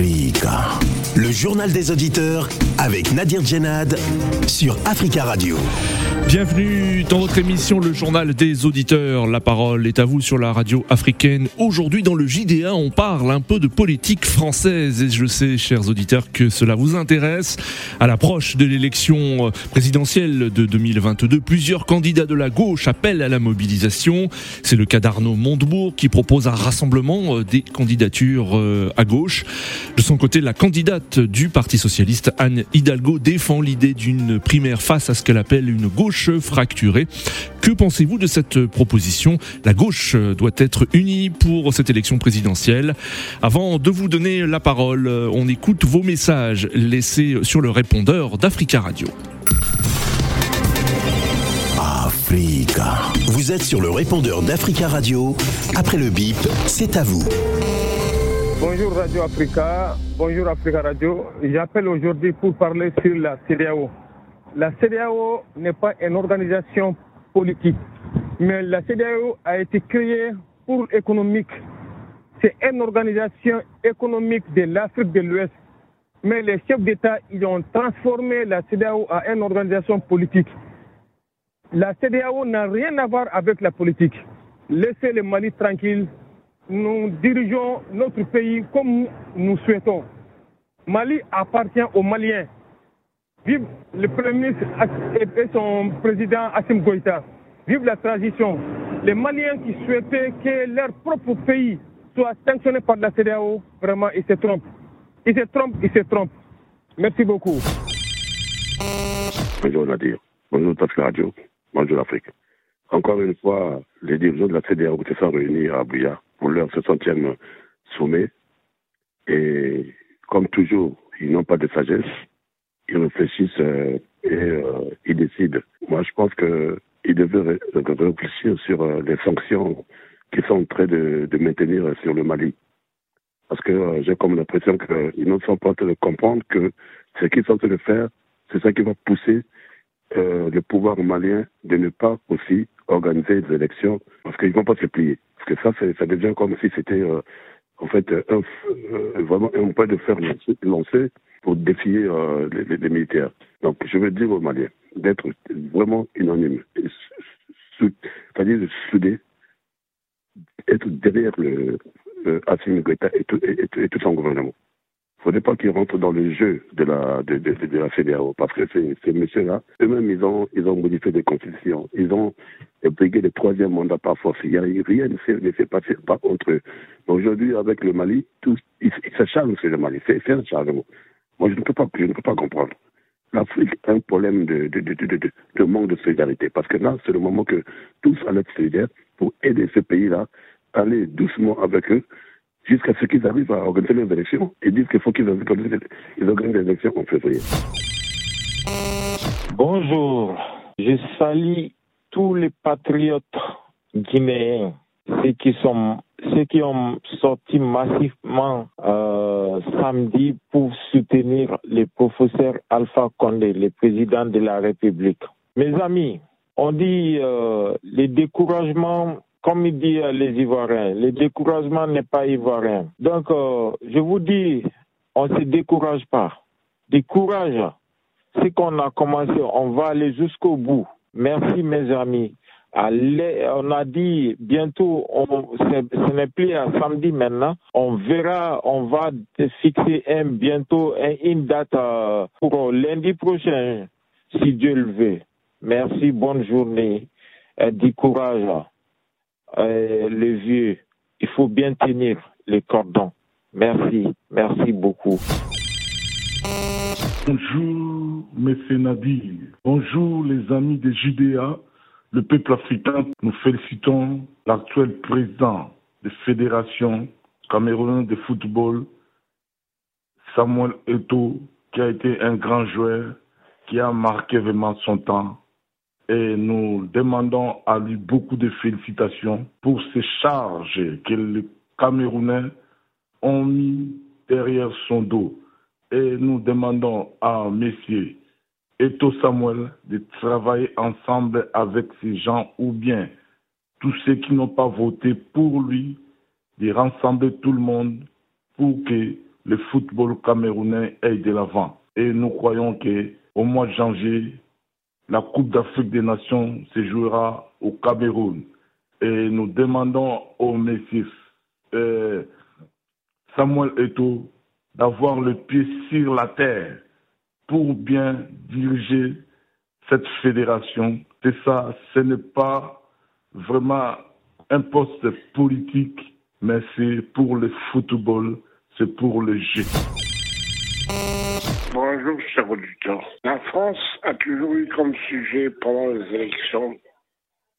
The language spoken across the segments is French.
Freeh'ga Le journal des auditeurs avec Nadir Djenad sur Africa Radio. Bienvenue dans votre émission Le Journal des Auditeurs. La parole est à vous sur la radio africaine. Aujourd'hui dans le JDA, on parle un peu de politique française et je sais, chers auditeurs, que cela vous intéresse. À l'approche de l'élection présidentielle de 2022, plusieurs candidats de la gauche appellent à la mobilisation. C'est le cas d'Arnaud Montebourg qui propose un rassemblement des candidatures euh, à gauche. De son côté, la candidate du Parti socialiste, Anne Hidalgo, défend l'idée d'une primaire face à ce qu'elle appelle une gauche fracturée. Que pensez-vous de cette proposition? La gauche doit être unie pour cette élection présidentielle. Avant de vous donner la parole, on écoute vos messages laissés sur le répondeur d'Africa Radio. Vous êtes sur le répondeur d'Africa Radio. Après le bip, c'est à vous. Bonjour Radio Africa, bonjour Africa Radio. J'appelle aujourd'hui pour parler sur la CDAO. La CDAO n'est pas une organisation politique, mais la CDAO a été créée pour l'économique. C'est une organisation économique de l'Afrique de l'Ouest. Mais les chefs d'État, ils ont transformé la CDAO en une organisation politique. La CDAO n'a rien à voir avec la politique. Laissez le Mali tranquille, nous dirigeons notre pays comme nous souhaitons. Mali appartient aux Maliens. Vive le Premier ministre et son président Assim Goïta. Vive la transition. Les Maliens qui souhaitaient que leur propre pays soit sanctionné par la CDAO, vraiment, ils se trompent. Ils se trompent, ils se trompent. Merci beaucoup. Bonjour Nadir. Bonjour Tasca Radio. Bonjour l'Afrique. Encore une fois, les dirigeants de la CDAO se sont réunis à Abuja pour leur 60e sommet. Et comme toujours, ils n'ont pas de sagesse. Ils réfléchissent euh, et euh, ils décident. Moi, je pense qu'ils devaient réfléchir sur euh, les sanctions qu'ils sont en train de, de, maintenir sur le Mali. Parce que j'ai comme l'impression qu'ils ne sont pas en train de comprendre que ce qu'ils sont en train de faire, c'est ça qui va pousser le pouvoir malien de ne pas aussi organiser des élections parce qu'ils ne vont pas se plier. Parce que ça, ça devient comme si c'était euh, en fait un, euh, vraiment un point de fer lancé pour défier les, les, militaires. Donc je veux dire aux Maliens d'être vraiment unanime, c'est-à-dire soudé, être derrière le, le Assimi et, et tout son gouvernement. Il ne faudrait pas qu'ils rentrent dans le jeu de la, de, de, de la CDAO, parce que ces, ces messieurs-là, eux-mêmes, ils ont, ils ont modifié des constitutions. Ils ont brigué le troisième mandat par force. Il y a, rien ne s'est passé pas contre eux. Aujourd'hui, avec le Mali, tout, ils, ils s'acharnent sur le Mali. C'est un chargement. Moi, je ne peux pas, je ne peux pas comprendre. L'Afrique a un problème de, de, de, de, de manque de solidarité, parce que là, c'est le moment que tous allaient être solidaires pour aider ce pays-là, aller doucement avec eux, jusqu'à ce qu'ils arrivent à organiser les élections. Ils disent qu'il faut qu'ils organisent, les élections en février. Bonjour, je salue tous les patriotes guinéens, ceux qui, sont, ceux qui ont sorti massivement euh, samedi pour soutenir le professeur Alpha Condé, le président de la République. Mes amis, on dit euh, le découragement comme il dit les Ivoiriens, le découragement n'est pas ivoirien. Donc, euh, je vous dis, on ne se décourage pas. Décourage. Ce qu'on a commencé, on va aller jusqu'au bout. Merci, mes amis. Allez, on a dit bientôt, on, ce n'est plus à samedi maintenant. On verra, on va fixer un, bientôt une date euh, pour lundi prochain, si Dieu le veut. Merci, bonne journée. Et du courage euh, le vieux, il faut bien tenir les cordons. Merci, merci beaucoup. Bonjour, M. Nadir. Bonjour, les amis de JDA, le peuple africain. Nous félicitons l'actuel président de Fédération camerounaise de football, Samuel Eto, qui a été un grand joueur, qui a marqué vraiment son temps et nous demandons à lui beaucoup de félicitations pour ces charges que les Camerounais ont mis derrière son dos. Et nous demandons à messieurs Eto Samuel de travailler ensemble avec ces gens ou bien tous ceux qui n'ont pas voté pour lui, de rassembler tout le monde pour que le football camerounais aille de l'avant. Et nous croyons que au mois de janvier, la Coupe d'Afrique des Nations se jouera au Cameroun. Et nous demandons au Messie euh, Samuel Eto d'avoir le pied sur la terre pour bien diriger cette fédération. C'est ça, ce n'est pas vraiment un poste politique, mais c'est pour le football, c'est pour le jeu. Bonjour, cher auditeur. La France a toujours eu comme sujet pendant les élections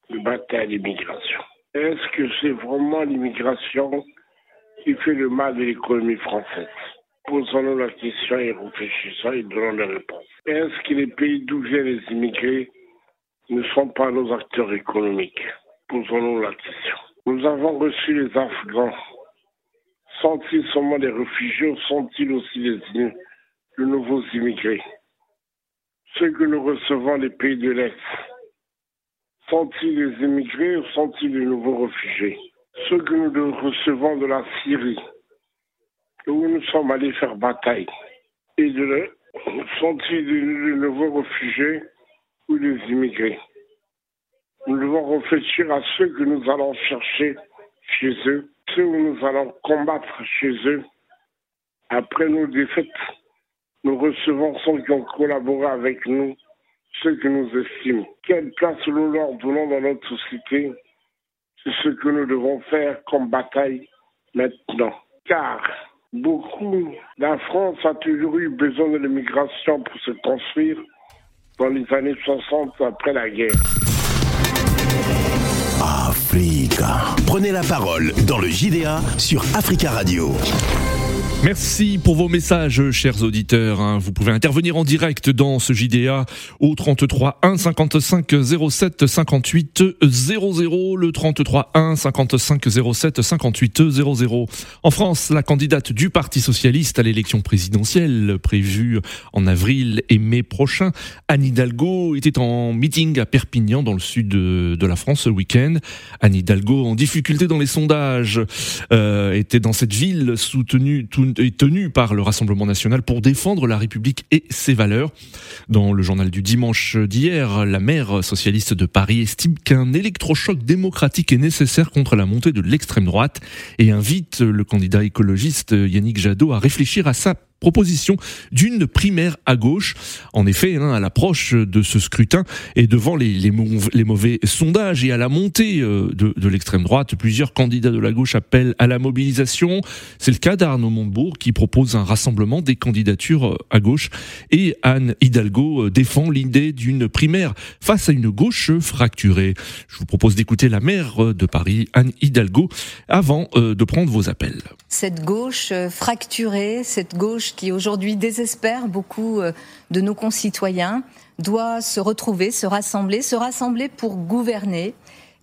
de bataille l'immigration. Est-ce que c'est vraiment l'immigration qui fait le mal de l'économie française? Posons-nous la question et réfléchissons et donnons des réponses. Est-ce que les pays d'où viennent les immigrés ne sont pas nos acteurs économiques? Posons-nous la question. Nous avons reçu les Afghans. Sont-ils seulement des réfugiés ou sont-ils aussi des, de nouveaux immigrés. Ceux que nous recevons des pays de l'Est, sont-ils des immigrés ou sont-ils de nouveaux réfugiés? Ceux que nous recevons de la Syrie, où nous sommes allés faire bataille, et de sont-ils de, nouveaux réfugiés ou des immigrés? Nous devons réfléchir à ceux que nous allons chercher chez eux, ceux où nous allons combattre chez eux après nos défaites nous recevons ceux qui ont collaboré avec nous, ceux que nous estimons. Quelle place nous leur donnons dans notre société? C'est ce que nous devons faire comme bataille maintenant. Car beaucoup, la France a toujours eu besoin de l'immigration pour se construire dans les années 60 après la guerre. Africa. Prenez la parole dans le JDA sur Africa Radio. Merci pour vos messages, chers auditeurs. Hein. Vous pouvez intervenir en direct dans ce JDA au 33 1 55 07 58 00. Le 33 1 55 07 58 00. En France, la candidate du Parti socialiste à l'élection présidentielle prévue en avril et mai prochain, Anne Hidalgo, était en meeting à Perpignan dans le sud de, la France ce week-end. Anne Hidalgo, en difficulté dans les sondages, euh, était dans cette ville soutenue tout est tenu par le Rassemblement national pour défendre la République et ses valeurs. Dans le journal du dimanche d'hier, la maire socialiste de Paris estime qu'un électrochoc démocratique est nécessaire contre la montée de l'extrême droite et invite le candidat écologiste Yannick Jadot à réfléchir à sa proposition d'une primaire à gauche. En effet, hein, à l'approche de ce scrutin et devant les, les, mauvais sondages et à la montée euh, de, de l'extrême droite, plusieurs candidats de la gauche appellent à la mobilisation. C'est le cas d'Arnaud Montebourg qui propose un rassemblement des candidatures euh, à gauche et Anne Hidalgo euh, défend l'idée d'une primaire face à une gauche fracturée. Je vous propose d'écouter la maire de Paris, Anne Hidalgo, avant de prendre vos appels. Cette gauche fracturée, cette gauche qui aujourd'hui désespère beaucoup euh, de nos concitoyens doit se retrouver, se rassembler, se rassembler pour gouverner.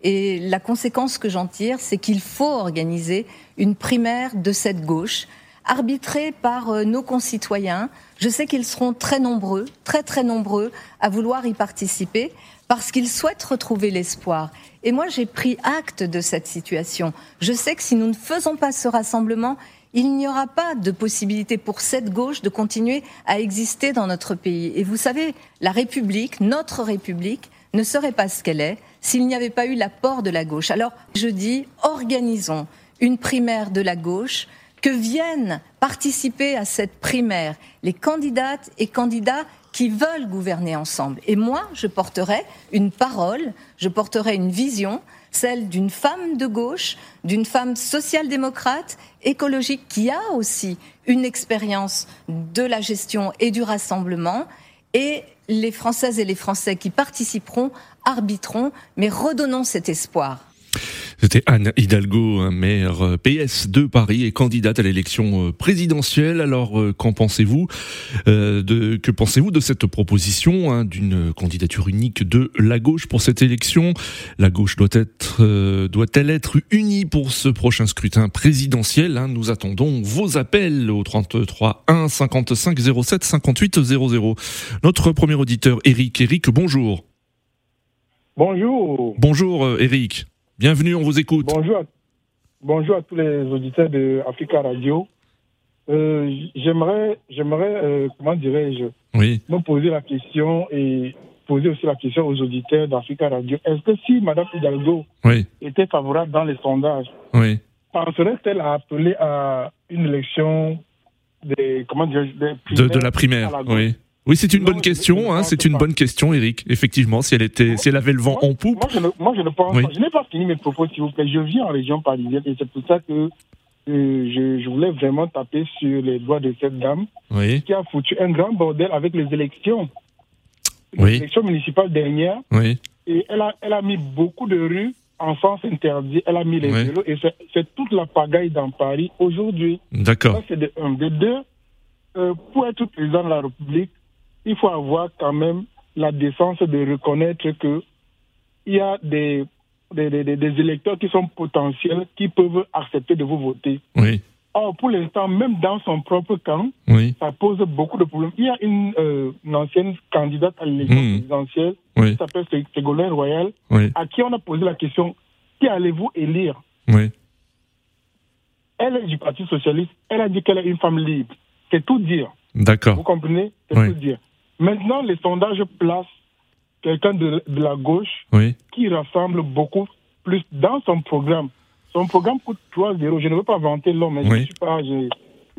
Et la conséquence que j'en tire, c'est qu'il faut organiser une primaire de cette gauche, arbitrée par euh, nos concitoyens. Je sais qu'ils seront très nombreux, très très nombreux à vouloir y participer parce qu'ils souhaitent retrouver l'espoir. Et moi, j'ai pris acte de cette situation. Je sais que si nous ne faisons pas ce rassemblement, il n'y aura pas de possibilité pour cette gauche de continuer à exister dans notre pays. Et vous savez, la République, notre République, ne serait pas ce qu'elle est s'il n'y avait pas eu l'apport de la gauche. Alors, je dis, organisons une primaire de la gauche, que viennent participer à cette primaire les candidates et candidats qui veulent gouverner ensemble. Et moi, je porterai une parole, je porterai une vision, celle d'une femme de gauche, d'une femme social-démocrate, écologique, qui a aussi une expérience de la gestion et du rassemblement. Et les Françaises et les Français qui participeront arbitreront, mais redonnons cet espoir. C'était Anne Hidalgo, maire euh, PS de Paris et candidate à l'élection euh, présidentielle. Alors, euh, qu'en pensez-vous de, Que pensez-vous de cette proposition hein, d'une candidature unique de la gauche pour cette élection? La gauche doit être, doit-elle être unie pour ce prochain scrutin présidentiel hein? Nous attendons vos appels au 33 1 55 07 58 00. Notre premier auditeur, Eric. Eric, bonjour. Bonjour. Bonjour, Eric. Bienvenue, on vous écoute. Bonjour à, bonjour à tous les auditeurs de Africa Radio. Euh, j'aimerais, j'aimerais, euh, comment dirais-je, oui. me poser la question et poser aussi la question aux auditeurs d'Africa Radio. Est-ce que si Mme Hidalgo oui. était favorable dans les sondages, oui. penserait-elle à appeler à une élection des, comment dire, des de, de, la primaire Oui. Oui, c'est une non, bonne question. Hein, c'est une pas. bonne question, Eric. Effectivement, si elle était, si elle avait le vent moi, en poupe. Moi, je ne, moi, je ne pense Oui. pas. Je n'ai pas fini mes propos, s'il vous plaît. Je vis en région parisienne et c'est pour ça que euh, je, je voulais vraiment taper sur les doigts de cette dame Oui. qui a foutu un grand bordel avec les élections. Les Oui. élections municipales dernières. Oui. Et elle a, elle a mis beaucoup de rues en sens interdit. Elle a mis les vélos et c'est- c'est toute la pagaille dans Paris aujourd'hui. D'accord. Ça, c'est de un. De deux, euh, pour être président de la République, il faut avoir quand même la décence de reconnaître que il y a des, des, des- des- des électeurs qui sont potentiels, qui peuvent accepter de vous voter. Oui. Or, pour l'instant, même dans son propre camp, Oui. ça pose beaucoup de problèmes. Il y a une, euh, une ancienne candidate à l'élection Mhm. présidentielle Oui. qui s'appelle Sé- Ségolène Royal, Oui. à qui on a posé la question qui allez-vous élire? Oui. Elle est du Parti Socialiste, elle a dit qu'elle est une femme libre. C'est tout dire. Vous D'accord. comprenez? C'est tout dire. Maintenant, les sondages placent quelqu'un de, de la gauche Oui. qui rassemble beaucoup plus dans son programme. Son programme coûte 3-0. Je ne veux pas vanter l'homme, mais je Oui. ne suis pas. Je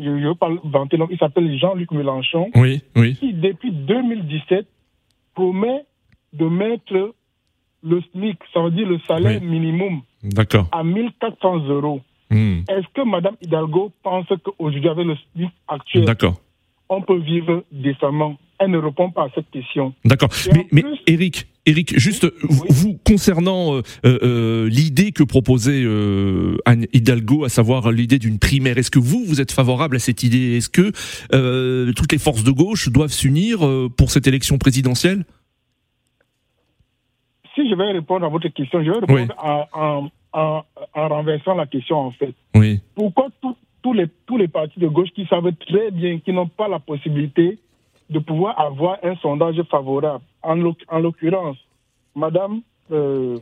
je ne veux pas vanter l'homme. Il s'appelle Jean-Luc Mélenchon, Oui. Oui. qui, depuis 2017, promet de mettre le SMIC, ça veut dire le salaire Oui. minimum, à 1400 euros. Hmm. Est-ce que Mme Hidalgo pense qu'aujourd'hui, avec le SMIC actuel, D'accord. On peut vivre décemment Elle ne répond pas à cette question. D'accord. Mais, mais plus- Eric, Eric, juste vous, vous, concernant euh, euh, l'idée que proposait euh, Anne Hidalgo, à savoir l'idée d'une primaire, est-ce que vous vous êtes favorable à cette idée? Est-ce que euh, toutes les forces de gauche doivent s'unir euh, pour cette élection présidentielle? Si je vais répondre à votre question, je vais répondre Oui. en, en- en- en renversant la question en fait. Oui. Pourquoi tous- tous les, tous les partis de gauche qui savent très bien qu'ils n'ont pas la possibilité de pouvoir avoir un sondage favorable En, l'oc- en l'occurrence, Madame, euh,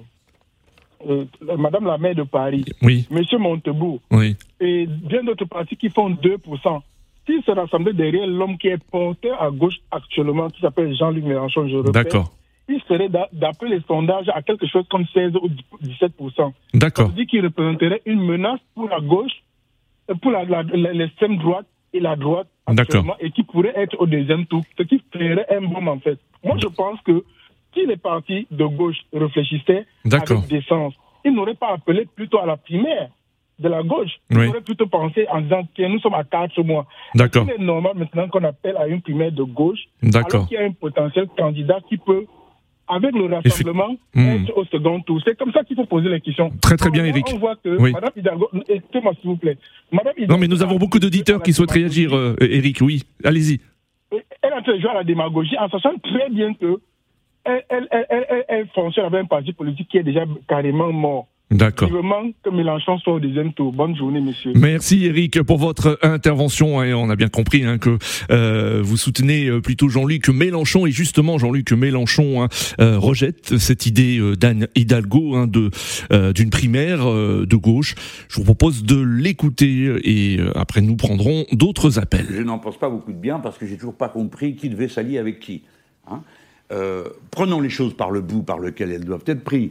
euh, Madame la maire de Paris, Oui. Monsieur Montebourg, Oui. et bien d'autres partis qui font 2%. S'ils se rassemblaient derrière l'homme qui est porteur à gauche actuellement, qui s'appelle Jean-Luc Mélenchon, je répète, D'accord. il serait d'a- d'après les sondages à quelque chose comme 16 ou 17%. Ça D'accord. veut dire qu'il représenterait une menace pour la gauche, euh, pour l'extrême droite et la droite actuellement, et qui pourrait être au deuxième tour, ce qui ferait un boom en fait. Moi, je pense que si les partis de gauche réfléchissaient avec décence, ils n'auraient pas appelé plutôt à la primaire de la gauche. Ils Oui. auraient plutôt pensé en disant que nous sommes à quatre mois. D'accord. Il est normal maintenant qu'on appelle à une primaire de gauche, alors qu'il y a un potentiel candidat qui peut, avec le rassemblement, Hmm. au second tour. C'est comme ça qu'il faut poser les questions. Très, très bien, Eric. On voit que Oui. Madame Hidalgo, écoutez-moi s'il vous plaît. Madame Non, mais nous avons beaucoup d'auditeurs qui souhaitent réagir, euh, Eric. Oui. Allez-y. Elle en train à la démagogie en sachant très bien que elle- elle- elle fonctionne avec un parti politique qui est déjà carrément mort. D'accord. Que Mélenchon soit au deuxième tour. Bonne journée, messieurs. Merci Eric pour votre intervention et on a bien compris hein, que euh, vous soutenez euh, plutôt Jean-Luc Mélenchon et justement Jean-Luc Mélenchon hein, euh, rejette cette idée d'Anne Hidalgo hein, de euh, d'une primaire euh, de gauche. Je vous propose de l'écouter et euh, après nous prendrons d'autres appels. Je n'en pense pas beaucoup de bien parce que j'ai toujours pas compris qui devait s'allier avec qui. hein. Euh, prenons les choses par le bout par lequel elles doivent être prises.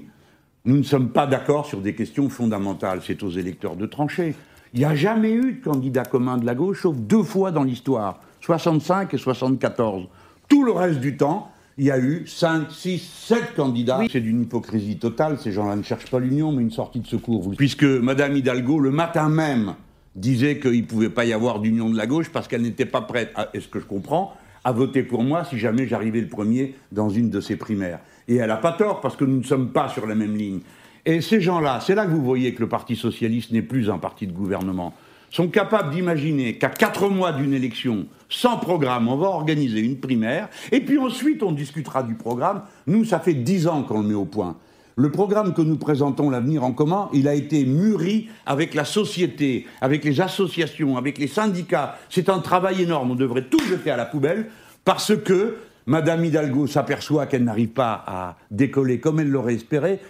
Nous ne sommes pas d'accord sur des questions fondamentales. C'est aux électeurs de trancher. Il n'y a jamais eu de candidat commun de la gauche, sauf deux fois dans l'histoire, 65 et 74. Tout le reste du temps, il y a eu 5, 6, 7 candidats. C'est d'une hypocrisie totale. Ces gens-là ne cherchent pas l'union, mais une sortie de secours. Puisque Madame Hidalgo, le matin même, disait qu'il ne pouvait pas y avoir d'union de la gauche parce qu'elle n'était pas prête, à- est-ce que je comprends, à voter pour moi si jamais j'arrivais le premier dans une de ses primaires. Et elle n'a pas tort parce que nous ne sommes pas sur la même ligne. Et ces gens-là, c'est là que vous voyez que le Parti socialiste n'est plus un parti de gouvernement, sont capables d'imaginer qu'à quatre mois d'une élection, sans programme, on va organiser une primaire, et puis ensuite on discutera du programme. Nous, ça fait dix ans qu'on le met au point. Le programme que nous présentons, l'avenir en commun, il a été mûri avec la société, avec les associations, avec les syndicats. C'est un travail énorme. On devrait tout jeter à la poubelle parce que Madame Hidalgo s'aperçoit qu'elle n'arrive pas à décoller comme elle l'aurait espéré.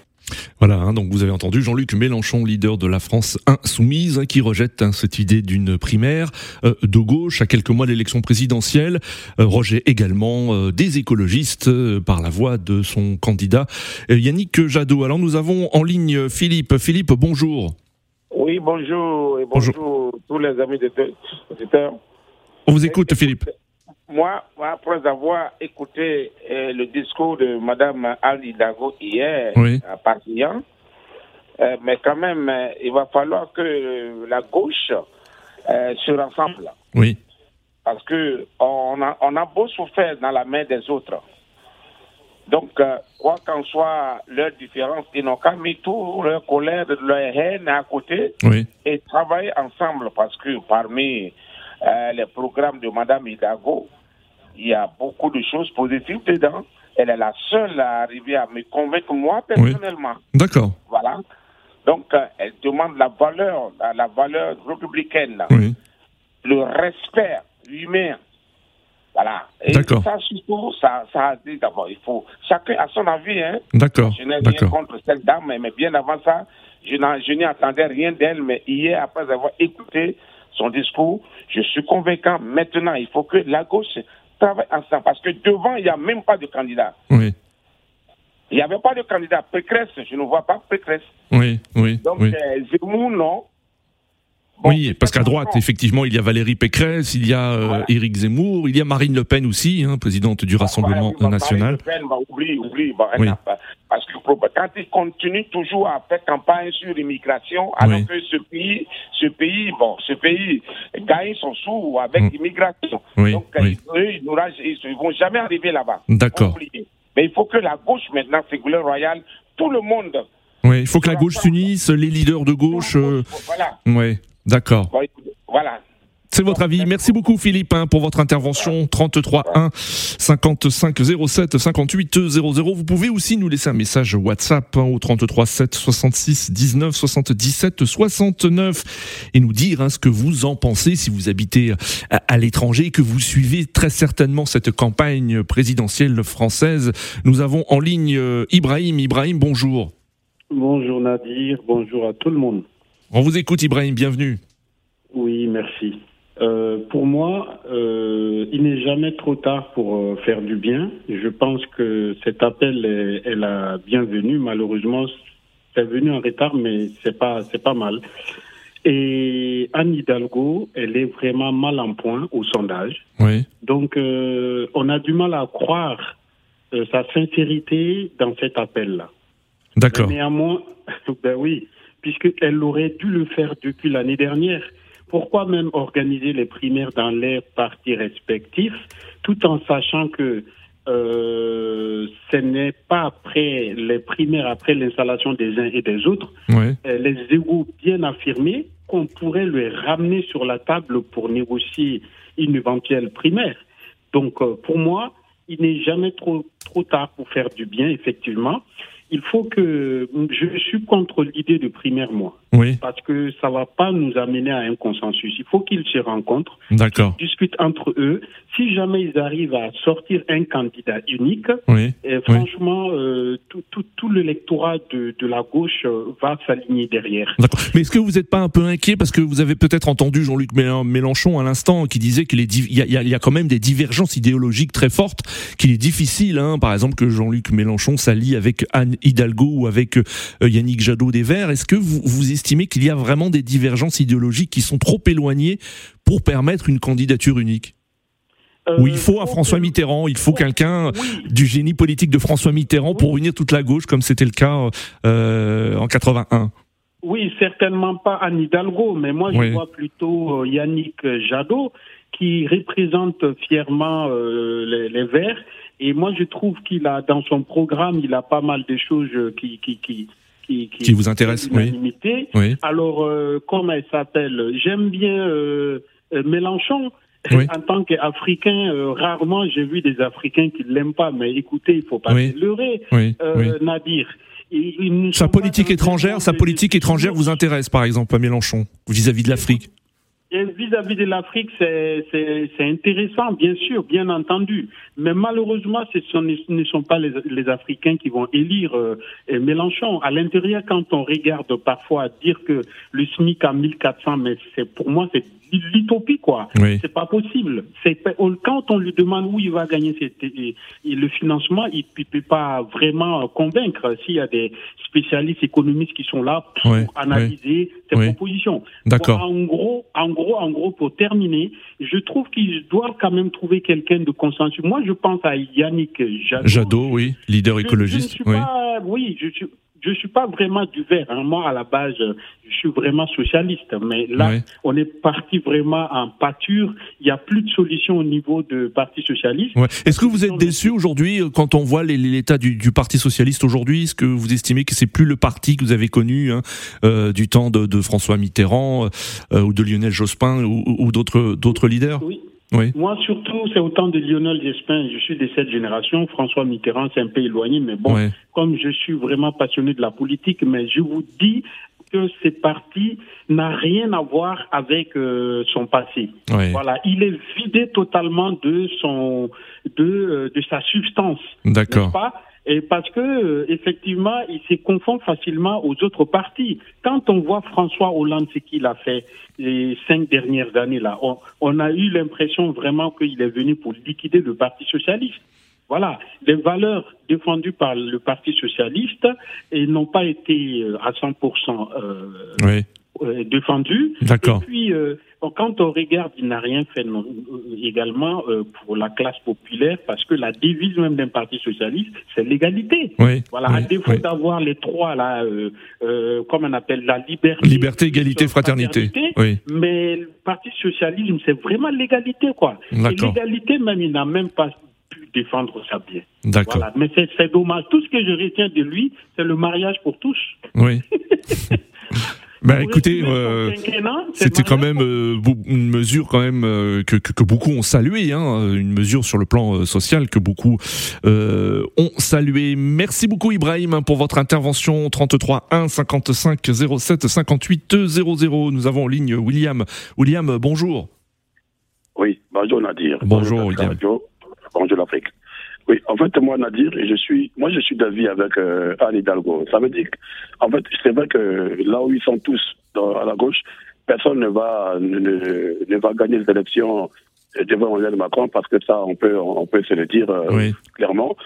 Voilà, hein, donc vous avez entendu Jean-Luc Mélenchon, leader de la France insoumise, qui rejette hein, cette idée d'une primaire euh, de gauche à quelques mois de l'élection présidentielle. Euh, rejet également euh, des écologistes par la voix de son candidat Yannick Jadot. Alors nous avons en ligne Philippe. Philippe, bonjour. Oui, bonjour et bonjour, tous les amis de auditeurs. On vous écoute, Philippe. Moi, après avoir écouté euh, le discours de Madame Ali Dago hier Oui. à euh, mais quand même, euh, il va falloir que la gauche se rassemble. Oui. Parce que on a, on a beau souffrir dans la main des autres. Donc, quoi qu'en soit leur différence, ils n'ont qu'à mettre tout leur colère, leur haine à côté Oui. et travailler ensemble parce que parmi euh, les programmes de Madame Hidalgo, il y a beaucoup de choses positives dedans. Elle est la seule à arriver à me convaincre moi personnellement. D'accord. Voilà. Donc, euh, elle demande la valeur, la, la valeur républicaine, Oui. le respect humain. Voilà. Et ça, surtout, ça, ça a dit d'abord, il faut. Chacun a son avis, hein. D'accord. Je n'ai rien contre cette dame, mais, bien avant ça, je n'y attendais rien d'elle. Mais hier, après avoir écouté son discours, je suis convaincant. Maintenant, il faut que la gauche travaille ensemble. Parce que devant, il n'y a même pas de candidat. Oui. Il n'y avait pas de candidat. Pécresse, je ne vois pas Pécresse. Oui. Oui. Donc, oui. euh, Zemmour, non. Oui, parce qu'à droite, effectivement, il y a Valérie Pécresse, il y a euh, Éric Zemmour, il y a Marine Le Pen aussi, hein, présidente du Rassemblement Voilà, national. Marine Le Pen, bah, oublie, oublie. bah, Oui. pas- parce que quand il continue toujours à faire campagne sur l'immigration, alors Oui. que ce pays, ce pays, bon, ce pays gagne son sou avec Mm. l'immigration. Oui, Donc, eux, ils ne vont jamais arriver là-bas. D'accord. Mais il faut que la gauche, maintenant, Ségolène Royal, tout le monde, Oui, il faut que la gauche s'unisse, les leaders de gauche. euh, voilà. Oui, d'accord. Bon, voilà. C'est votre avis. Merci beaucoup Philippe hein, pour votre intervention. 33 1 55 07 58 00. Vous pouvez aussi nous laisser un message WhatsApp hein, au 33 7 66 19 77 69 et nous dire hein, ce que vous en pensez si vous habitez à, à l'étranger et que vous suivez très certainement cette campagne présidentielle française. Nous avons en ligne euh, Ibrahim. Ibrahim, bonjour. Bonjour Nadir, bonjour à tout le monde. On vous écoute Ibrahim, bienvenue. Oui, merci. Euh, pour moi, euh, il n'est jamais trop tard pour euh, faire du bien. Je pense que cet appel est, est la bienvenue. Malheureusement, c'est venu en retard, mais c'est pas c'est pas mal. Et Anne Hidalgo, elle est vraiment mal en point au sondage. Oui. Donc, on a du mal à croire sa sincérité dans cet appel-là. D'accord. Néanmoins, ben oui, puisqu'elle aurait dû le faire depuis l'année dernière. Pourquoi même organiser les primaires dans les partis respectifs, tout en sachant que euh, ce n'est pas après les primaires, après l'installation des uns et des autres, Ouais. euh, les égaux bien affirmés, qu'on pourrait les ramener sur la table pour négocier une éventuelle primaire. Donc, euh, pour moi, il n'est jamais trop, trop tard pour faire du bien, effectivement. Il faut que. Je suis contre l'idée de primaire, moi. Oui. Parce que ça ne va pas nous amener à un consensus. Il faut qu'ils se rencontrent, D'accord. discutent entre eux. Si jamais ils arrivent à sortir un candidat unique, Oui. et franchement, euh, tout, tout, tout l'électorat de, de la gauche euh, va s'aligner derrière. D'accord. Mais est-ce que vous n'êtes pas un peu inquiet parce que vous avez peut-être entendu Jean-Luc Mélen- Mélenchon à l'instant qui disait qu'il a, y a quand même des divergences idéologiques très fortes, qu'il est difficile, hein, par exemple que Jean-Luc Mélenchon s'allie avec Anne Hidalgo ou avec euh, Yannick Jadot des Verts. Est-ce que vous, vous estimez qu'il y a vraiment des divergences idéologiques qui sont trop éloignées pour permettre une candidature unique? Ou il faut un François Mitterrand, il faut quelqu'un du génie politique de François Mitterrand pour unir toute la gauche comme c'était le cas euh, en 81. Oui, certainement pas Anne Hidalgo, mais moi je vois plutôt euh, Yannick Jadot qui représente fièrement euh, les, les Verts. Et moi je trouve qu'il a dans son programme, il a pas mal de choses euh, qui qui qui qui, Qui vous intéressent, oui. Oui. Alors euh, comment elle s'appelle? J'aime bien euh, euh, Mélenchon. Oui. En tant qu'Africain, euh, rarement j'ai vu des Africains qui ne l'aiment pas, mais écoutez, il faut pas Oui. se leurrer, Oui, euh. Nadir. Ne Sa politique étrangère, sa politique étrangère vous intéresse, par exemple, à Mélenchon, vis-à-vis de l'Afrique? Vis-à-vis de l'Afrique, c'est intéressant, bien sûr, bien entendu. Mais malheureusement, ce, ne sont pas les, Africains qui vont élire euh, Mélenchon. À l'intérieur, quand on regarde parfois dire que le SMIC à 1400, mais c'est pour moi, c'est l'utopie, quoi. C'est pas possible. C'est quand on lui demande où il va gagner le financement, il ne peut pas vraiment convaincre s'il y a des spécialistes économistes qui sont là pour analyser ces propositions. D'accord. En gros, en gros, en gros, pour terminer, je trouve qu'ils doivent quand même trouver quelqu'un de consensus. Moi, je pense à Yannick Jadot. Jadot, oui, leader écologiste. oui. oui, je suis je suis pas vraiment du vert. Hein. Moi, à la base, je suis vraiment socialiste. Mais là, on est parti vraiment en pâture. Il n'y a plus de solution au niveau du Parti socialiste. Est-ce que vous êtes déçu aujourd'hui euh, quand on voit l'état du, Parti socialiste aujourd'hui? Est-ce que vous estimez que c'est plus le parti que vous avez connu hein, euh, du temps de, François Mitterrand euh, ou de Lionel Jospin ou, ou d'autres leaders? Oui. Moi, surtout, c'est autant de Lionel Jospin. Je suis de cette génération. François Mitterrand, c'est un peu éloigné, mais bon, comme je suis vraiment passionné de la politique, mais je vous dis que ce parti n'a rien à voir avec euh, son passé. Voilà, il est vidé totalement de son de euh, de sa substance. D'accord. Et parce que euh, effectivement, il se confond facilement aux autres partis. Quand on voit François Hollande ce qu'il a fait les cinq dernières années là, on, a eu l'impression vraiment qu'il est venu pour liquider le Parti socialiste. Voilà, les valeurs défendues par le Parti socialiste n'ont pas été euh, à 100% euh, oui. Euh, défendues. D'accord. Et puis, quand on regarde, il n'a rien fait non, euh, également euh, pour la classe populaire parce que la devise même d'un parti socialiste, c'est l'égalité. voilà, à défaut d'avoir les trois là, euh, comme on appelle la liberté, liberté, égalité, fraternité. oui. Mais le parti socialiste, c'est vraiment l'égalité quoi. l'égalité même, il n'a même pas pu défendre ça bien. D'accord. Voilà. Mais c'est dommage. Tout ce que je retiens de lui, c'est le mariage pour tous. Oui. Bah écoutez, euh, c'était quand même euh, une mesure quand même euh, que, que, beaucoup ont salué, hein, une mesure sur le plan social que beaucoup ont salué. Merci beaucoup Ibrahim hein, pour votre intervention 33 1 55 07 58 00. Nous avons en ligne William. William, bonjour. Oui, bonjour Nadir. Bonjour, bonjour William. Bonjour l'Afrique. Oui, en fait, moi, Nadir, je suis, moi, je suis d'avis avec euh, Anne Hidalgo. Ça veut dire, en fait, c'est vrai que là où ils sont tous à la gauche, personne ne va, ne, ne va gagner les élections devant Emmanuel Macron parce que ça, on peut, on peut se le dire euh, clairement.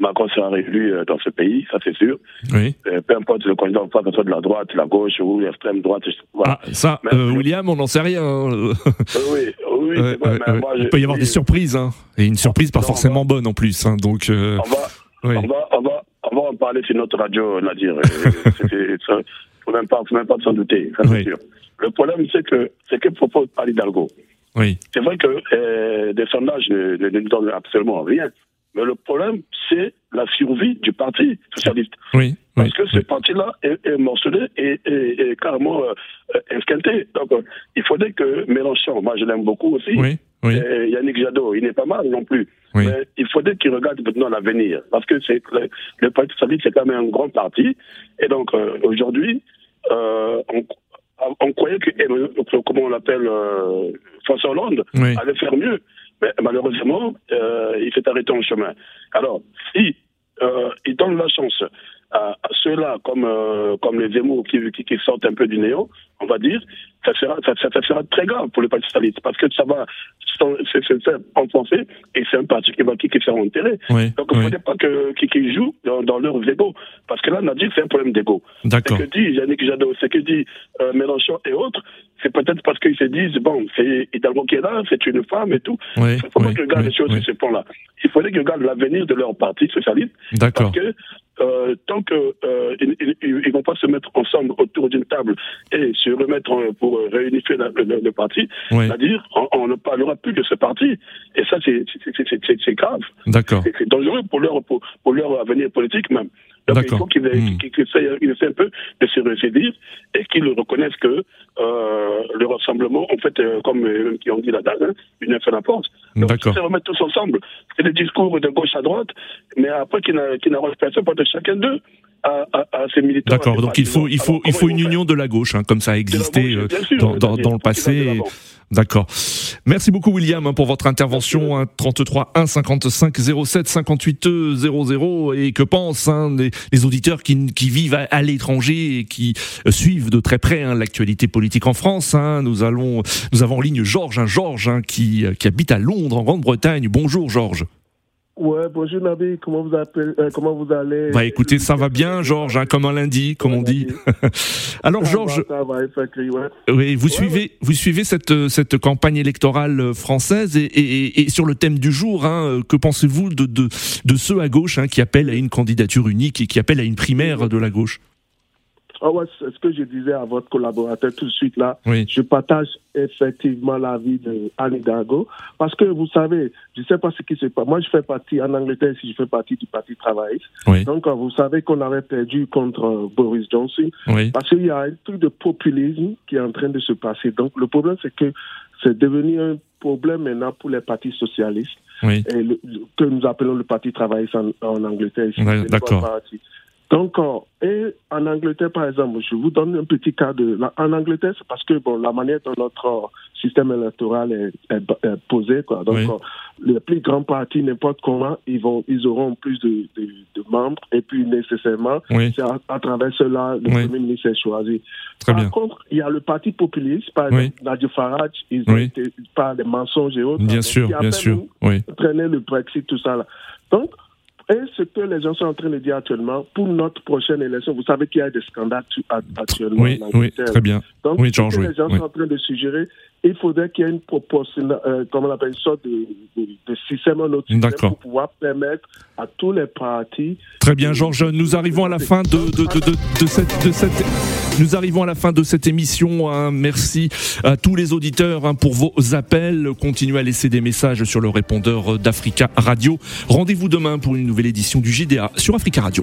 Macron sera réélu euh, dans ce pays, ça c'est sûr. Oui. Euh, peu importe le candidat, pas que ce soit de la droite, la gauche ou l'extrême droite. Voilà. Ah, ça, euh, William, on n'en sait rien. oui, oui, vrai, moi, Il peut y avoir des surprises, hein. et une surprise pas forcément bonne en plus. Hein, donc, on, va, on, va, on, va, on va en parler sur notre radio, Nadir. Il ne faut même pas, faut même pas s'en douter, ça sûr. Le problème, c'est que c'est que propose Ali Hidalgo. Oui. C'est vrai que des sondages ne, ne, ne donnent absolument rien. Mais le problème, c'est la survie du Parti socialiste. Oui. Parce que ce parti-là est, morcelé et, et, carrément euh, esquinté. Donc, euh, il faudrait que Mélenchon, moi je l'aime beaucoup aussi, oui, oui. Et Yannick Jadot, il n'est pas mal non plus. Oui. Mais il faudrait qu'il regarde maintenant l'avenir. Parce que c'est le, Parti socialiste, c'est quand même un grand parti. Et donc, euh, aujourd'hui, euh, on, on, croyait que, comment on l'appelle, François Hollande allait faire mieux. Mais malheureusement, euh, il s'est arrêté en chemin. Alors, si euh, il donne la chance à, ceux-là, comme, euh, comme les émots qui, qui, qui, sortent un peu du néant, on va dire, ça sera, ça, ça, sera très grave pour le Parti socialiste, parce que ça va se faire enfoncer, et c'est un parti qui va qui, qui sera enterré. Donc, il ne faudrait pas qu'ils jouent dans, dans leurs égaux, parce que là, que c'est un problème d'ego. Ce que dit Yannick Jadot, ce que dit euh, Mélenchon et autres, c'est peut-être parce qu'ils se disent, bon, c'est Hidalgo qui est là, c'est une femme et tout. Il ne faut pas qu'ils regardent les choses sur ce point-là. Il faudrait qu'ils regardent l'avenir de leur parti socialiste. Parce que euh, tant qu'ils euh, ne vont pas se mettre ensemble autour d'une table et se remettre pour réunifier le, parti, c'est-à-dire on, ne parlera plus de ce parti. Et ça, c'est grave. C'est dangereux pour leur, pour, leur avenir politique même. Donc il faut qu'ils hmm. essaient, un peu de se ressaisir et qu'ils reconnaissent que euh, le rassemblement, en fait, euh, comme euh, qui ont dit la dame, une fait la force. Donc ils se remettre tous ensemble. C'est des discours de gauche à droite, mais après qui n'arrangent personne, pas de chacun d'eux. À, à, à, ces militants. D'accord, donc il faut, il faut, il faut une union de la gauche, hein, comme ça a existé dans, dans, dans, le passé. D'accord. Merci beaucoup William hein, pour votre intervention. 33 1 55 07 58 00 et que pensent hein, les, auditeurs qui, vivent à, l'étranger et qui euh, suivent de très près hein, l'actualité politique en France. Nous allons, nous avons en ligne Georges, Georges qui, qui habite à Londres en Grande-Bretagne. Bonjour Georges. Ouais, bonjour Nabi, comment vous, appelez, euh, comment vous allez? Bah écoutez, ça va bien Georges, hein, comme un lundi, comme on dit. Alors Georges, oui, vous suivez, vous suivez cette, cette campagne électorale française et, et, sur le thème du jour, hein, que pensez-vous de, de, de, ceux à gauche hein, qui appellent à une candidature unique et qui appellent à une primaire de la gauche? Ah ouais, c'est ce que je disais à votre collaborateur tout de suite là. Oui. Je partage effectivement l'avis de Anne Hidalgo parce que vous savez, je ne sais pas ce qui se passe. Moi, je fais partie en Angleterre, si je fais partie du Parti travailliste. Oui. Donc, euh, vous savez qu'on avait perdu contre euh, Boris Johnson oui. parce qu'il y a un truc de populisme qui est en train de se passer. Donc, le problème, c'est que c'est devenu un problème maintenant pour les partis socialistes et que nous appelons le Parti travailliste en, Angleterre. D'accord. Donc, euh, et en Angleterre, par exemple, je vous donne un petit cas de. En Angleterre, c'est parce que bon, la manière dont notre système électoral est, posé, quoi. Donc, euh, les plus grands partis, n'importe comment, ils vont, ils auront plus de, de, membres, et puis nécessairement, c'est à, travers cela le Premier ministre est choisi. par contre, il y a le parti populiste, par exemple, Nadia Farage, ils ont été par des mensonges et autres. Bien sûr, bien sûr. Oui. Traîner le Brexit, tout ça là. Donc, et ce que les gens sont en train de dire actuellement, pour notre prochaine élection, vous savez qu'il y a des scandales actuellement. Oui, oui très bien. Donc, oui, ce que les gens sont en train de suggérer, il faudrait qu'il y ait une proportion, euh, comment on appelle, une sorte de, de, de système, un autre système pour pouvoir permettre à tous les partis. Très bien, Georges. Nous arrivons à la fin de, de, cette, de cette, nous arrivons à la fin de cette émission. Hein. Merci à tous les auditeurs hein, pour vos appels. Continuez à laisser des messages sur le répondeur d'Africa Radio. Rendez-vous demain pour une nouvelle édition du JDA sur Africa Radio.